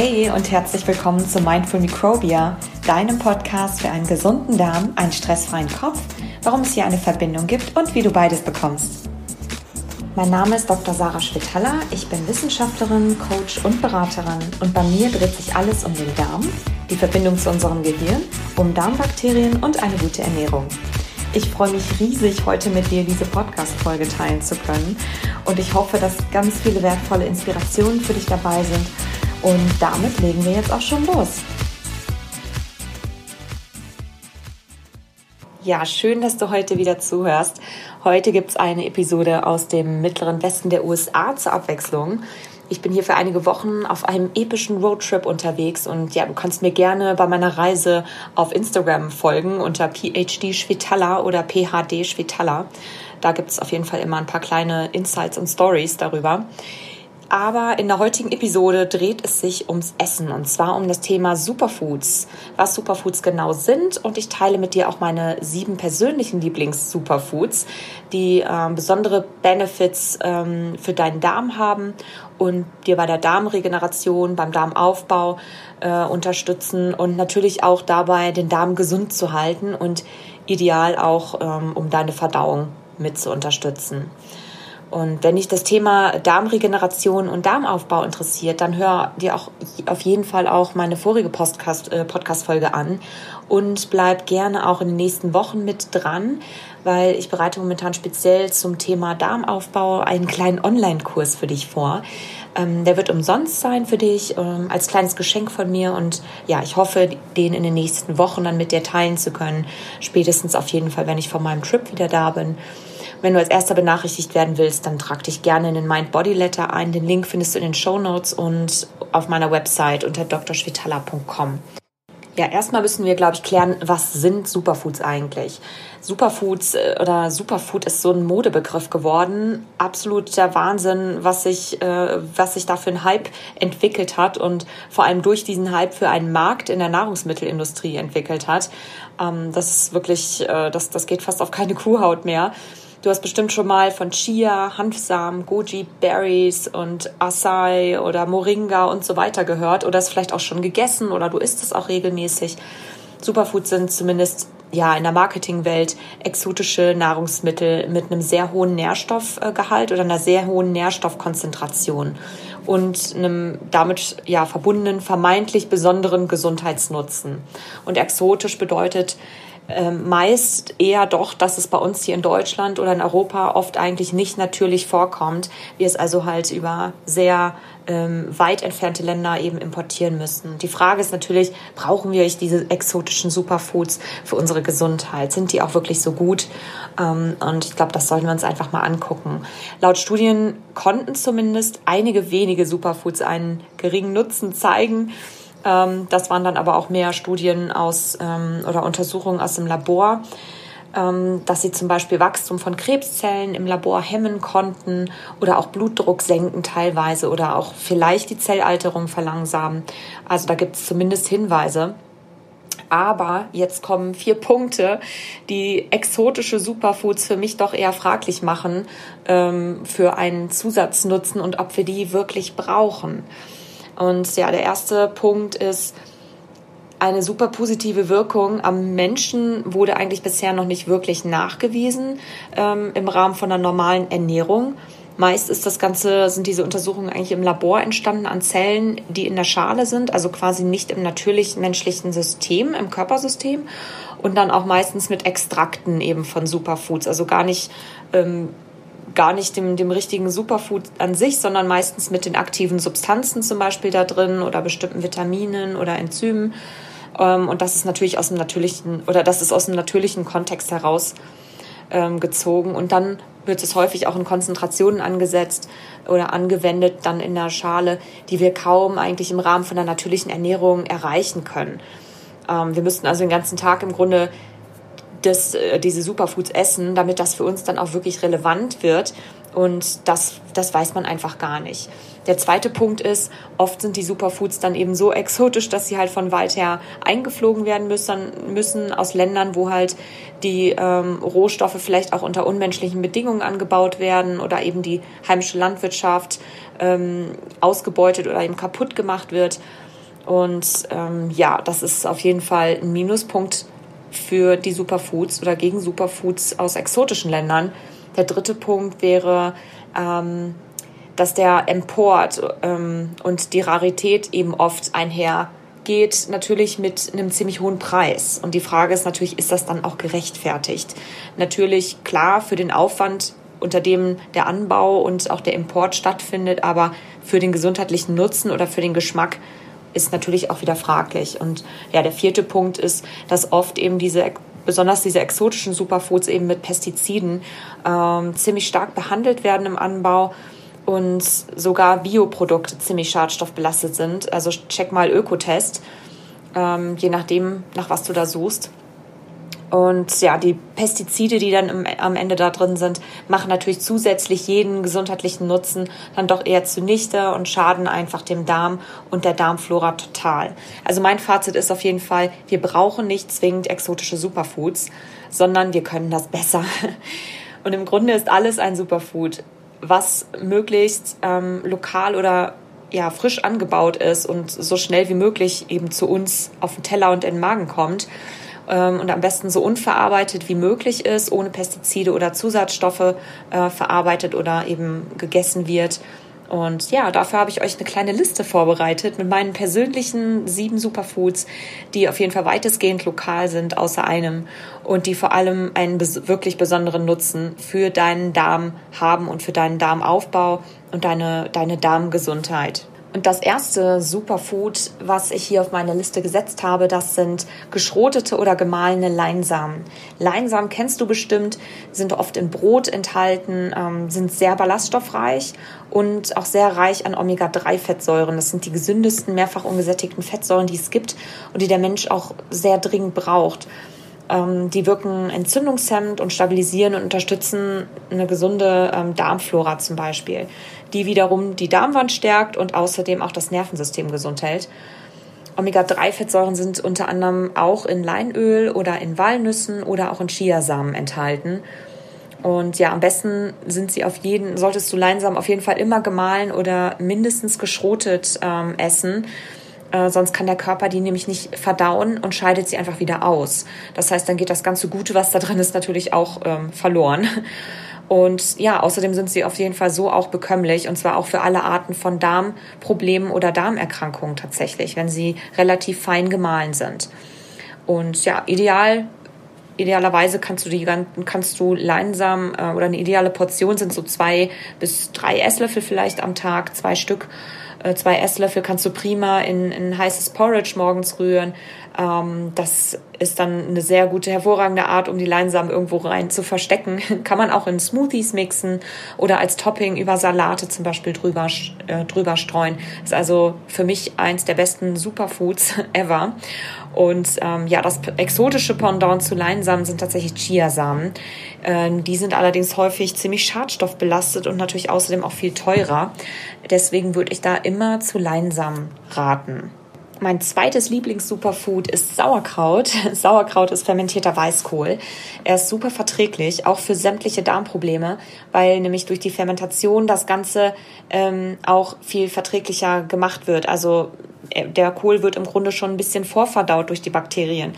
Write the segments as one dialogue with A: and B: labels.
A: Hey und herzlich willkommen zu Mindful Microbia, deinem Podcast für einen gesunden Darm, einen stressfreien Kopf, warum es hier eine Verbindung gibt und wie du beides bekommst. Mein Name ist Dr. Sarah Schwitaler, ich bin Wissenschaftlerin, Coach und Beraterin und bei mir dreht sich alles um den Darm, die Verbindung zu unserem Gehirn, um Darmbakterien und eine gute Ernährung. Ich freue mich riesig, heute mit dir diese Podcast-Folge teilen zu können. Und ich hoffe, dass ganz viele wertvolle Inspirationen für dich dabei sind. Und damit legen wir jetzt auch schon los. Ja, schön, dass du heute wieder zuhörst. Heute gibt es eine Episode aus dem mittleren Westen der USA zur Abwechslung. Ich bin hier für einige Wochen auf einem epischen Roadtrip unterwegs und ja, du kannst mir gerne bei meiner Reise auf Instagram folgen unter PhD Schwitala oder PHD Schwitala. Da gibt es auf jeden Fall immer ein paar kleine Insights und Stories darüber. Aber in der heutigen Episode dreht es sich ums Essen und zwar um das Thema Superfoods, was Superfoods genau sind und ich teile mit dir auch meine sieben persönlichen Lieblings-Superfoods, die äh, besondere Benefits ähm, für deinen Darm haben und dir bei der Darmregeneration, beim Darmaufbau äh, unterstützen und natürlich auch dabei den Darm gesund zu halten und ideal auch ähm, um deine Verdauung mit zu unterstützen. Und wenn dich das Thema Darmregeneration und Darmaufbau interessiert, dann hör dir auch auf jeden Fall auch meine vorige äh, Podcast-Folge an und bleib gerne auch in den nächsten Wochen mit dran, weil ich bereite momentan speziell zum Thema Darmaufbau einen kleinen Online-Kurs für dich vor. Ähm, der wird umsonst sein für dich, ähm, als kleines Geschenk von mir und ja, ich hoffe, den in den nächsten Wochen dann mit dir teilen zu können. Spätestens auf jeden Fall, wenn ich von meinem Trip wieder da bin. Wenn du als erster benachrichtigt werden willst, dann trag dich gerne in den Mind Body Letter ein. Den Link findest du in den Show Notes und auf meiner Website unter drschwitala.com. Ja, erstmal müssen wir, glaube ich, klären, was sind Superfoods eigentlich? Superfoods äh, oder Superfood ist so ein Modebegriff geworden. Absoluter Wahnsinn, was sich, äh, was sich da für ein Hype entwickelt hat und vor allem durch diesen Hype für einen Markt in der Nahrungsmittelindustrie entwickelt hat. Ähm, das ist wirklich, äh, das, das geht fast auf keine Kuhhaut mehr. Du hast bestimmt schon mal von Chia, Hanfsamen, Goji Berries und Acai oder Moringa und so weiter gehört oder es vielleicht auch schon gegessen oder du isst es auch regelmäßig. Superfoods sind zumindest ja in der Marketingwelt exotische Nahrungsmittel mit einem sehr hohen Nährstoffgehalt oder einer sehr hohen Nährstoffkonzentration und einem damit ja verbundenen vermeintlich besonderen Gesundheitsnutzen. Und exotisch bedeutet meist eher doch, dass es bei uns hier in Deutschland oder in Europa oft eigentlich nicht natürlich vorkommt, wir es also halt über sehr ähm, weit entfernte Länder eben importieren müssen. Die Frage ist natürlich, brauchen wir diese exotischen Superfoods für unsere Gesundheit? Sind die auch wirklich so gut? Ähm, und ich glaube, das sollten wir uns einfach mal angucken. Laut Studien konnten zumindest einige wenige Superfoods einen geringen Nutzen zeigen. Ähm, das waren dann aber auch mehr Studien aus ähm, oder Untersuchungen aus dem Labor, ähm, dass sie zum Beispiel Wachstum von Krebszellen im Labor hemmen konnten oder auch Blutdruck senken teilweise oder auch vielleicht die Zellalterung verlangsamen. Also da gibt es zumindest Hinweise. Aber jetzt kommen vier Punkte, die exotische Superfoods für mich doch eher fraglich machen für einen Zusatznutzen und ob wir die wirklich brauchen. Und ja, der erste Punkt ist, eine super positive Wirkung am Menschen wurde eigentlich bisher noch nicht wirklich nachgewiesen ähm, im Rahmen von einer normalen Ernährung. Meist ist das Ganze, sind diese Untersuchungen eigentlich im Labor entstanden an Zellen, die in der Schale sind, also quasi nicht im natürlichen menschlichen System, im Körpersystem und dann auch meistens mit Extrakten eben von Superfoods, also gar nicht ähm, gar nicht dem, dem richtigen Superfood an sich, sondern meistens mit den aktiven Substanzen zum Beispiel da drin oder bestimmten Vitaminen oder Enzymen. Ähm, und das ist natürlich aus dem natürlichen oder das ist aus dem natürlichen Kontext heraus ähm, gezogen. Und dann wird es häufig auch in Konzentrationen angesetzt oder angewendet dann in der Schale, die wir kaum eigentlich im Rahmen von der natürlichen Ernährung erreichen können. Ähm, wir müssten also den ganzen Tag im Grunde das, äh, diese Superfoods essen, damit das für uns dann auch wirklich relevant wird. Und das, das weiß man einfach gar nicht. Der zweite Punkt ist, oft sind die Superfoods dann eben so exotisch, dass sie halt von weit her eingeflogen werden müssen, müssen aus Ländern, wo halt die ähm, Rohstoffe vielleicht auch unter unmenschlichen Bedingungen angebaut werden oder eben die heimische Landwirtschaft ähm, ausgebeutet oder eben kaputt gemacht wird. Und ähm, ja, das ist auf jeden Fall ein Minuspunkt für die Superfoods oder gegen Superfoods aus exotischen Ländern. Der dritte Punkt wäre, ähm, dass der Import ähm, und die Rarität eben oft einhergeht, natürlich mit einem ziemlich hohen Preis. Und die Frage ist natürlich, ist das dann auch gerechtfertigt? Natürlich klar für den Aufwand, unter dem der Anbau und auch der Import stattfindet, aber für den gesundheitlichen Nutzen oder für den Geschmack ist natürlich auch wieder fraglich. Und ja, der vierte Punkt ist, dass oft eben diese besonders diese exotischen Superfoods eben mit Pestiziden ähm, ziemlich stark behandelt werden im Anbau und sogar Bioprodukte ziemlich schadstoffbelastet sind. Also check mal Ökotest, ähm, je nachdem, nach was du da suchst. Und ja, die Pestizide, die dann im, am Ende da drin sind, machen natürlich zusätzlich jeden gesundheitlichen Nutzen dann doch eher zunichte und schaden einfach dem Darm und der Darmflora total. Also mein Fazit ist auf jeden Fall, wir brauchen nicht zwingend exotische Superfoods, sondern wir können das besser. Und im Grunde ist alles ein Superfood, was möglichst ähm, lokal oder ja, frisch angebaut ist und so schnell wie möglich eben zu uns auf den Teller und in den Magen kommt ähm, und am besten so unverarbeitet wie möglich ist, ohne Pestizide oder Zusatzstoffe äh, verarbeitet oder eben gegessen wird. Und ja, dafür habe ich euch eine kleine Liste vorbereitet mit meinen persönlichen sieben Superfoods, die auf jeden Fall weitestgehend lokal sind, außer einem, und die vor allem einen wirklich besonderen Nutzen für deinen Darm haben und für deinen Darmaufbau und deine, deine Darmgesundheit. Und das erste Superfood, was ich hier auf meine Liste gesetzt habe, das sind geschrotete oder gemahlene Leinsamen. Leinsamen kennst du bestimmt, sind oft in Brot enthalten, ähm, sind sehr ballaststoffreich und auch sehr reich an Omega-3-Fettsäuren. Das sind die gesündesten, mehrfach ungesättigten Fettsäuren, die es gibt und die der Mensch auch sehr dringend braucht. Ähm, die wirken entzündungshemmend und stabilisieren und unterstützen eine gesunde ähm, Darmflora zum Beispiel, die wiederum die Darmwand stärkt und außerdem auch das Nervensystem gesund hält. Omega-3-Fettsäuren sind unter anderem auch in Leinöl oder in Walnüssen oder auch in Chiasamen enthalten. Und ja, am besten sind sie auf jeden, solltest du Leinsamen auf jeden Fall immer gemahlen oder mindestens geschrotet ähm, essen äh, sonst kann der Körper die nämlich nicht verdauen und scheidet sie einfach wieder aus. Das heißt, dann geht das ganze Gute, was da drin ist, natürlich auch ähm, verloren. Und ja, außerdem sind sie auf jeden Fall so auch bekömmlich und zwar auch für alle Arten von Darmproblemen oder Darmerkrankungen tatsächlich, wenn sie relativ fein gemahlen sind. Und ja, ideal idealerweise kannst du die kannst du Leinsamen äh, oder eine ideale Portion sind so zwei bis drei Esslöffel vielleicht am Tag, zwei Stück äh, zwei Esslöffel kannst du prima in, in heißes Porridge morgens rühren. Ähm, das ist dann eine sehr gute, hervorragende Art, um die Leinsamen irgendwo rein zu verstecken. Kann man auch in Smoothies mixen oder als Topping über Salate zum Beispiel drüber, äh, drüber streuen. Ist also für mich eins der besten Superfoods ever. Und ähm, ja, das exotische Pendant zu Leinsamen sind tatsächlich Chiasamen. Ähm, die sind allerdings häufig ziemlich schadstoffbelastet und natürlich außerdem auch viel teurer. Deswegen würde ich da immer zu Leinsamen raten. Mein zweites Lieblings-Superfood ist Sauerkraut. Sauerkraut ist fermentierter Weißkohl. Er ist super verträglich, auch für sämtliche Darmprobleme, weil nämlich durch die Fermentation das Ganze ähm, auch viel verträglicher gemacht wird. Also der Kohl wird im Grunde schon ein bisschen vorverdaut durch die Bakterien.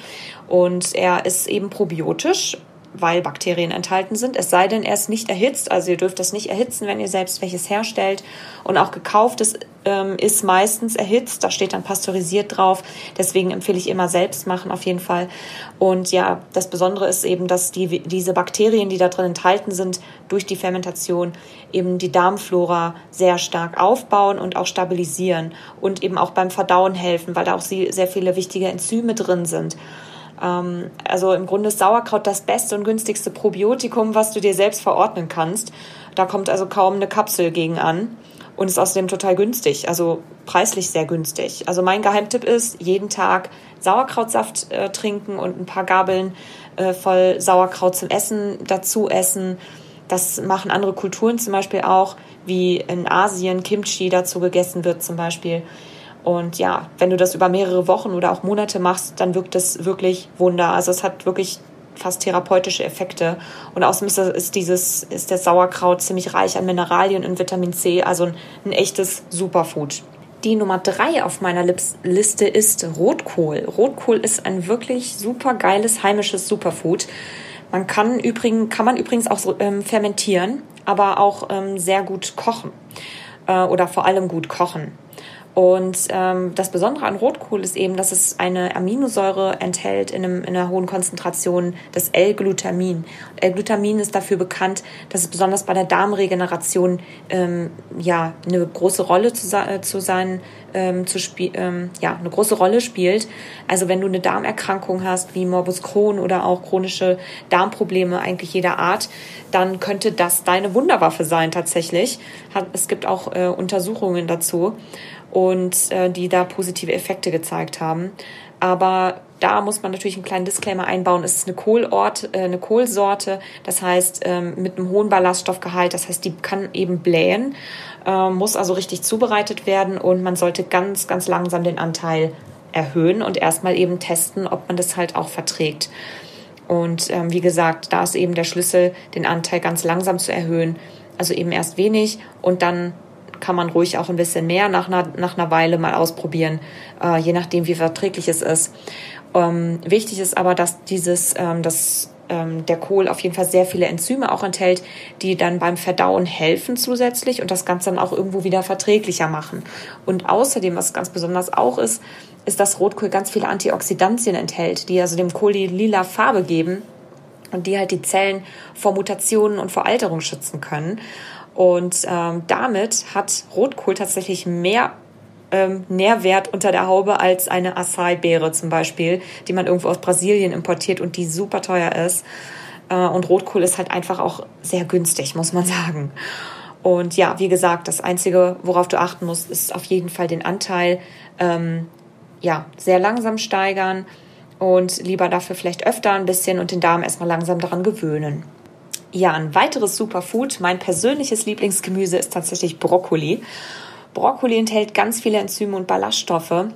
A: Und er ist eben probiotisch weil Bakterien enthalten sind. Es sei denn, er ist nicht erhitzt. Also ihr dürft das nicht erhitzen, wenn ihr selbst welches herstellt. Und auch gekauftes ähm, ist meistens erhitzt. Da steht dann pasteurisiert drauf. Deswegen empfehle ich immer selbst machen auf jeden Fall. Und ja, das Besondere ist eben, dass die, diese Bakterien, die da drin enthalten sind, durch die Fermentation eben die Darmflora sehr stark aufbauen und auch stabilisieren und eben auch beim Verdauen helfen, weil da auch sehr viele wichtige Enzyme drin sind. Ähm, also im Grunde ist Sauerkraut das beste und günstigste Probiotikum, was du dir selbst verordnen kannst. Da kommt also kaum eine Kapsel gegen an und ist außerdem total günstig, also preislich sehr günstig. Also mein Geheimtipp ist, jeden Tag Sauerkrautsaft äh, trinken und ein paar Gabeln äh, voll Sauerkraut zum Essen dazu essen. Das machen andere Kulturen zum Beispiel auch, wie in Asien Kimchi dazu gegessen wird zum Beispiel. Und ja, wenn du das über mehrere Wochen oder auch Monate machst, dann wirkt das wirklich Wunder. Also es hat wirklich fast therapeutische Effekte. Und außerdem ist, dieses, ist der Sauerkraut ziemlich reich an Mineralien und Vitamin C, also ein, ein echtes Superfood. Die Nummer drei auf meiner Liste ist Rotkohl. Rotkohl ist ein wirklich super geiles heimisches Superfood. Man kann übrigens, kann man übrigens auch ähm, fermentieren, aber auch ähm, sehr gut kochen äh, oder vor allem gut kochen. Und ähm, das Besondere an Rotkohl ist eben, dass es eine Aminosäure enthält in, einem, in einer hohen Konzentration, das L-Glutamin. L-Glutamin ist dafür bekannt, dass es besonders bei der Darmregeneration ähm, ja eine große Rolle zu, äh, zu sein, ähm, zu ähm, ja eine große Rolle spielt. Also wenn du eine Darmerkrankung hast wie Morbus Crohn oder auch chronische Darmprobleme eigentlich jeder Art, dann könnte das deine Wunderwaffe sein tatsächlich. Es gibt auch äh, Untersuchungen dazu und äh, die da positive Effekte gezeigt haben. Aber da muss man natürlich einen kleinen Disclaimer einbauen. Es ist eine Kohlort, äh, eine Kohlsorte, das heißt ähm, mit einem hohen Ballaststoffgehalt. Das heißt, die kann eben blähen, äh, muss also richtig zubereitet werden und man sollte ganz, ganz langsam den Anteil erhöhen und erstmal eben testen, ob man das halt auch verträgt. Und ähm, wie gesagt, da ist eben der Schlüssel, den Anteil ganz langsam zu erhöhen. Also eben erst wenig und dann kann man ruhig auch ein bisschen mehr nach einer, nach einer Weile mal ausprobieren, äh, je nachdem, wie verträglich es ist. Ähm, wichtig ist aber, dass dieses, ähm, dass ähm, der Kohl auf jeden Fall sehr viele Enzyme auch enthält, die dann beim Verdauen helfen zusätzlich und das Ganze dann auch irgendwo wieder verträglicher machen. Und außerdem, was ganz besonders auch ist, ist, dass Rotkohl ganz viele Antioxidantien enthält, die also dem Kohl die lila Farbe geben und die halt die Zellen vor Mutationen und vor Alterung schützen können. Und ähm, damit hat Rotkohl tatsächlich mehr ähm, Nährwert unter der Haube als eine Acai-Beere zum Beispiel, die man irgendwo aus Brasilien importiert und die super teuer ist. Äh, und Rotkohl ist halt einfach auch sehr günstig, muss man sagen. Und ja, wie gesagt, das Einzige, worauf du achten musst, ist auf jeden Fall den Anteil ähm, ja, sehr langsam steigern und lieber dafür vielleicht öfter ein bisschen und den Darm erstmal langsam daran gewöhnen. Ja, ein weiteres Superfood, mein persönliches Lieblingsgemüse ist tatsächlich Brokkoli. Brokkoli enthält ganz viele Enzyme und Ballaststoffe,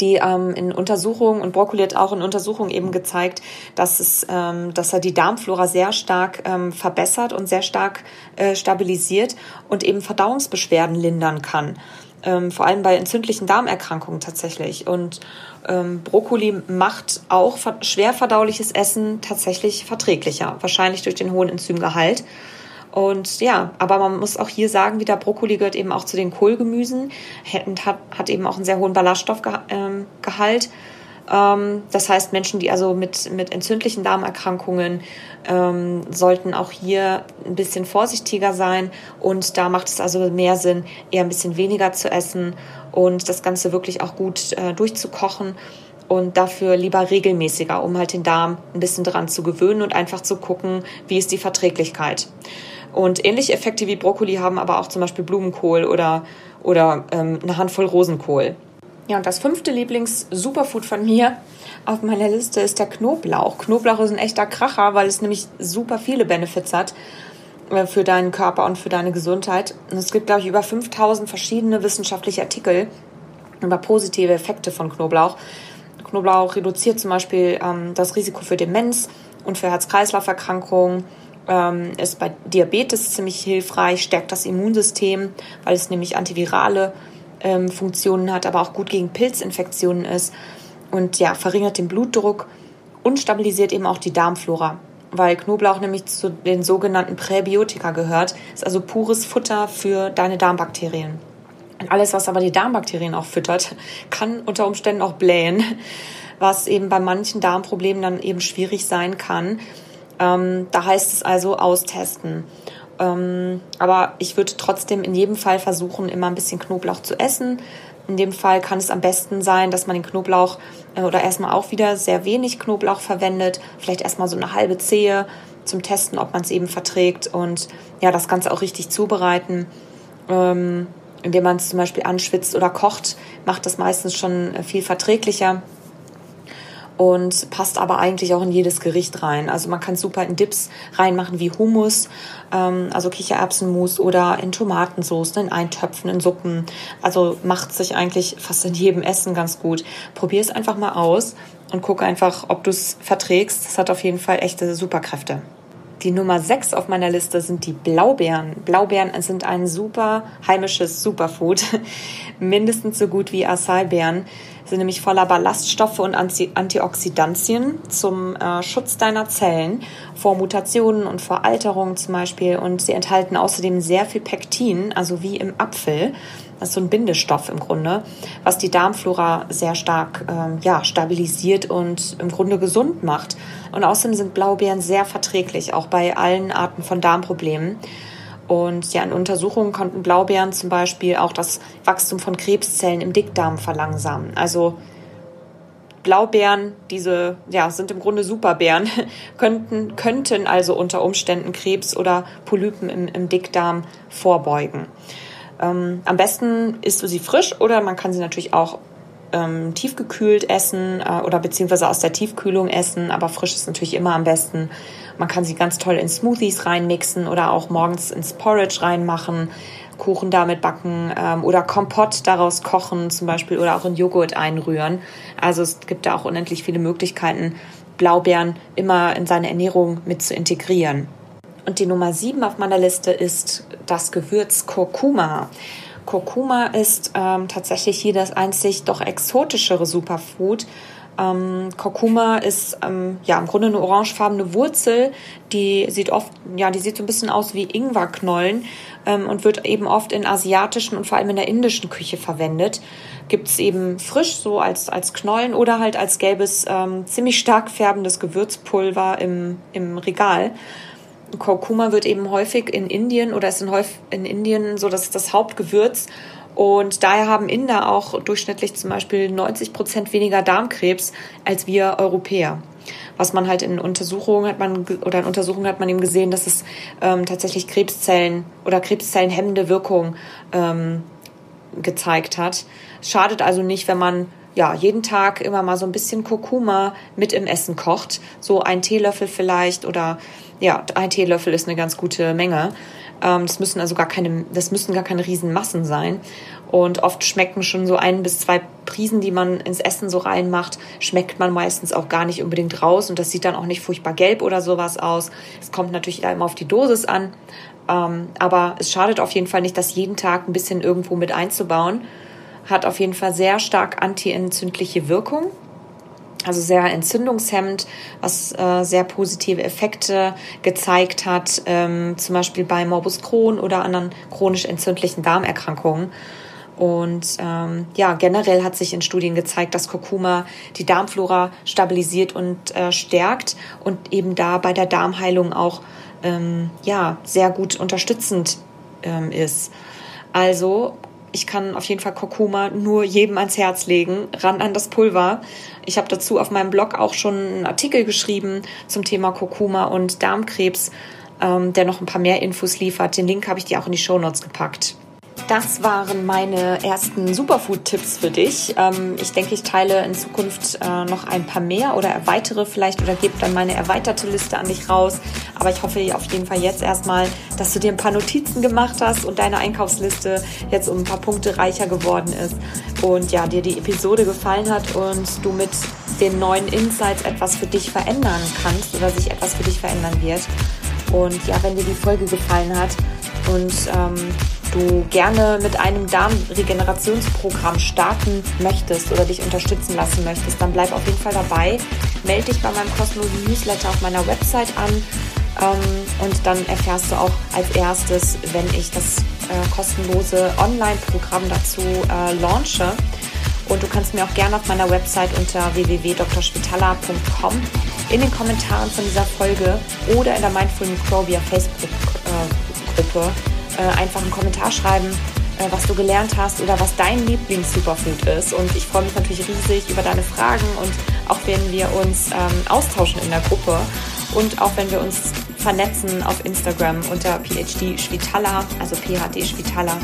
A: die ähm, in Untersuchungen und Brokkoli hat auch in Untersuchungen eben gezeigt, dass es, ähm, dass er die Darmflora sehr stark ähm, verbessert und sehr stark äh, stabilisiert und eben Verdauungsbeschwerden lindern kann. Ähm, vor allem bei entzündlichen Darmerkrankungen tatsächlich. Und ähm, Brokkoli macht auch schwer verdauliches Essen tatsächlich verträglicher, wahrscheinlich durch den hohen Enzymgehalt. Und ja, aber man muss auch hier sagen, wieder Brokkoli gehört eben auch zu den Kohlgemüsen hat, hat eben auch einen sehr hohen Ballaststoffgehalt. Ähm, das heißt, Menschen, die also mit, mit entzündlichen Darmerkrankungen ähm, sollten auch hier ein bisschen vorsichtiger sein. Und da macht es also mehr Sinn, eher ein bisschen weniger zu essen und das Ganze wirklich auch gut äh, durchzukochen und dafür lieber regelmäßiger, um halt den Darm ein bisschen dran zu gewöhnen und einfach zu gucken, wie ist die Verträglichkeit. Und ähnliche Effekte wie Brokkoli haben aber auch zum Beispiel Blumenkohl oder, oder ähm, eine Handvoll Rosenkohl. Ja, und das fünfte Lieblings-Superfood von mir auf meiner Liste ist der Knoblauch. Knoblauch ist ein echter Kracher, weil es nämlich super viele Benefits hat äh, für deinen Körper und für deine Gesundheit. Und es gibt, glaube ich, über 5000 verschiedene wissenschaftliche Artikel über positive Effekte von Knoblauch. Knoblauch reduziert zum Beispiel ähm, das Risiko für Demenz und für Herz-Kreislauf-Erkrankungen ähm, ist bei Diabetes ziemlich hilfreich, stärkt das Immunsystem, weil es nämlich antivirale ähm, Funktionen hat, aber auch gut gegen Pilzinfektionen ist und ja, verringert den Blutdruck und stabilisiert eben auch die Darmflora, weil Knoblauch nämlich zu den sogenannten Präbiotika gehört, ist also pures Futter für deine Darmbakterien. Und alles, was aber die Darmbakterien auch füttert, kann unter Umständen auch blähen, was eben bei manchen Darmproblemen dann eben schwierig sein kann. Ähm, da heißt es also austesten. Ähm, aber ich würde trotzdem in jedem Fall versuchen, immer ein bisschen Knoblauch zu essen. In dem Fall kann es am besten sein, dass man den Knoblauch äh, oder erstmal auch wieder sehr wenig Knoblauch verwendet. Vielleicht erstmal so eine halbe Zehe zum Testen, ob man es eben verträgt und ja, das Ganze auch richtig zubereiten. Ähm, indem man es zum Beispiel anschwitzt oder kocht, macht das meistens schon viel verträglicher und passt aber eigentlich auch in jedes Gericht rein. Also man kann super in Dips reinmachen wie Hummus, ähm, also Kichererbsenmus oder in Tomatensoßen, in Eintöpfen, in Suppen. Also macht sich eigentlich fast in jedem Essen ganz gut. Probier es einfach mal aus und guck einfach, ob du es verträgst. Das hat auf jeden Fall echte Superkräfte. Die Nummer 6 auf meiner Liste sind die Blaubeeren. Blaubeeren sind ein super heimisches Superfood, mindestens so gut wie Acai-Beeren. Sind nämlich voller Ballaststoffe und Antioxidantien zum äh, Schutz deiner Zellen vor Mutationen und vor Alterung zum Beispiel. Und sie enthalten außerdem sehr viel Pektin, also wie im Apfel. Das ist so ein Bindestoff im Grunde, was die Darmflora sehr stark ähm, ja, stabilisiert und im Grunde gesund macht. Und außerdem sind Blaubeeren sehr verträglich, auch bei allen Arten von Darmproblemen. Und ja, in Untersuchungen konnten Blaubeeren zum Beispiel auch das Wachstum von Krebszellen im Dickdarm verlangsamen. Also Blaubeeren, diese ja, sind im Grunde Superbeeren, könnten, könnten also unter Umständen Krebs oder Polypen im, im Dickdarm vorbeugen. Ähm, am besten isst du sie frisch oder man kann sie natürlich auch ähm, tiefgekühlt essen äh, oder beziehungsweise aus der Tiefkühlung essen, aber frisch ist natürlich immer am besten. Man kann sie ganz toll in Smoothies reinmixen oder auch morgens ins Porridge reinmachen, Kuchen damit backen ähm, oder Kompott daraus kochen zum Beispiel oder auch in Joghurt einrühren. Also es gibt da auch unendlich viele Möglichkeiten, Blaubeeren immer in seine Ernährung mit zu integrieren. Und die Nummer sieben auf meiner Liste ist das Gewürz Kurkuma. Kurkuma ist ähm, tatsächlich hier das einzig doch exotischere Superfood. Ähm, Kurkuma ist ähm, ja im Grunde eine orangefarbene Wurzel, die sieht oft, ja, die sieht so ein bisschen aus wie Ingwerknollen ähm, und wird eben oft in asiatischen und vor allem in der indischen Küche verwendet. Gibt es eben frisch so als, als Knollen oder halt als gelbes, ähm, ziemlich stark färbendes Gewürzpulver im, im Regal. Kurkuma wird eben häufig in Indien oder ist in, in Indien so das, das Hauptgewürz. Und daher haben Inder auch durchschnittlich zum Beispiel 90 Prozent weniger Darmkrebs als wir Europäer. Was man halt in Untersuchungen hat man oder in Untersuchungen hat man eben gesehen, dass es ähm, tatsächlich Krebszellen oder Krebszellenhemmende Wirkung ähm, gezeigt hat. Schadet also nicht, wenn man ja, jeden Tag immer mal so ein bisschen Kurkuma mit im Essen kocht. So ein Teelöffel vielleicht oder ja, ein Teelöffel ist eine ganz gute Menge. Ähm, das müssen also gar keine, das müssen gar keine Riesenmassen sein. Und oft schmecken schon so ein bis zwei Prisen, die man ins Essen so reinmacht, schmeckt man meistens auch gar nicht unbedingt raus und das sieht dann auch nicht furchtbar gelb oder sowas aus. Es kommt natürlich immer auf die Dosis an, ähm, aber es schadet auf jeden Fall nicht, das jeden Tag ein bisschen irgendwo mit einzubauen. Hat auf jeden Fall sehr stark antientzündliche Wirkung also sehr entzündungshemmend, was äh, sehr positive Effekte gezeigt hat, ähm, zum Beispiel bei Morbus Crohn oder anderen chronisch entzündlichen Darmerkrankungen. Und ähm, ja, generell hat sich in Studien gezeigt, dass Kurkuma die Darmflora stabilisiert und äh, stärkt und eben da bei der Darmheilung auch ähm, ja, sehr gut unterstützend ähm, ist. Also ich kann auf jeden Fall Kurkuma nur jedem ans Herz legen, ran an das Pulver. Ich habe dazu auf meinem Blog auch schon einen Artikel geschrieben zum Thema Kurkuma und Darmkrebs, ähm, der noch ein paar mehr Infos liefert. Den Link habe ich dir auch in die Show Notes gepackt. Das waren meine ersten Superfood-Tipps für dich. Ähm, ich denke, ich teile in Zukunft äh, noch ein paar mehr oder erweitere vielleicht oder gebe dann meine erweiterte Liste an dich raus. Aber ich hoffe auf jeden Fall jetzt erstmal, dass du dir ein paar Notizen gemacht hast und deine Einkaufsliste jetzt um ein paar Punkte reicher geworden ist und ja, dir die Episode gefallen hat und du mit den neuen Insights etwas für dich verändern kannst oder sich etwas für dich verändern wird. Und ja, wenn dir die Folge gefallen hat und ähm, du gerne mit einem Darmregenerationsprogramm starten möchtest oder dich unterstützen lassen möchtest, dann bleib auf jeden Fall dabei. Melde dich bei meinem kostenlosen Newsletter auf meiner Website an ähm, und dann erfährst du auch als erstes, wenn ich das äh, kostenlose Online-Programm dazu äh, launche. Und du kannst mir auch gerne auf meiner Website unter www.drspitala.com in den Kommentaren von dieser Folge oder in der Mindful Microbia Facebook-Gruppe äh, einfach einen Kommentar schreiben, äh, was du gelernt hast oder was dein Lieblings-Superfood ist. Und ich freue mich natürlich riesig über deine Fragen und auch wenn wir uns ähm, austauschen in der Gruppe und auch wenn wir uns vernetzen auf Instagram unter PhD Schwitala, also PhD Schwitala.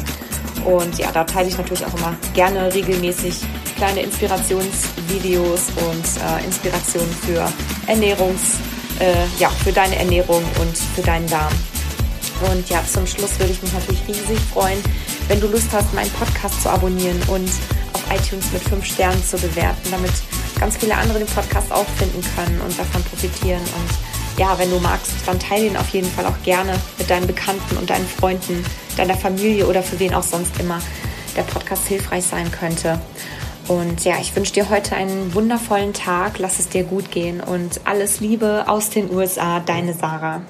A: Und ja, da teile ich natürlich auch immer gerne regelmäßig kleine Inspirationsvideos und äh, Inspirationen für Ernährungs, äh, ja, für deine Ernährung und für deinen Darm. Und ja, zum Schluss würde ich mich natürlich riesig freuen, wenn du Lust hast, meinen Podcast zu abonnieren und auf iTunes mit fünf Sternen zu bewerten, damit ganz viele andere den Podcast auch finden können und davon profitieren. Und ja, wenn du magst, dann teile ihn auf jeden Fall auch gerne mit deinen Bekannten und deinen Freunden, deiner Familie oder für wen auch sonst immer der Podcast hilfreich sein könnte. Und ja, ich wünsche dir heute einen wundervollen Tag, lass es dir gut gehen und alles Liebe aus den USA, deine Sarah.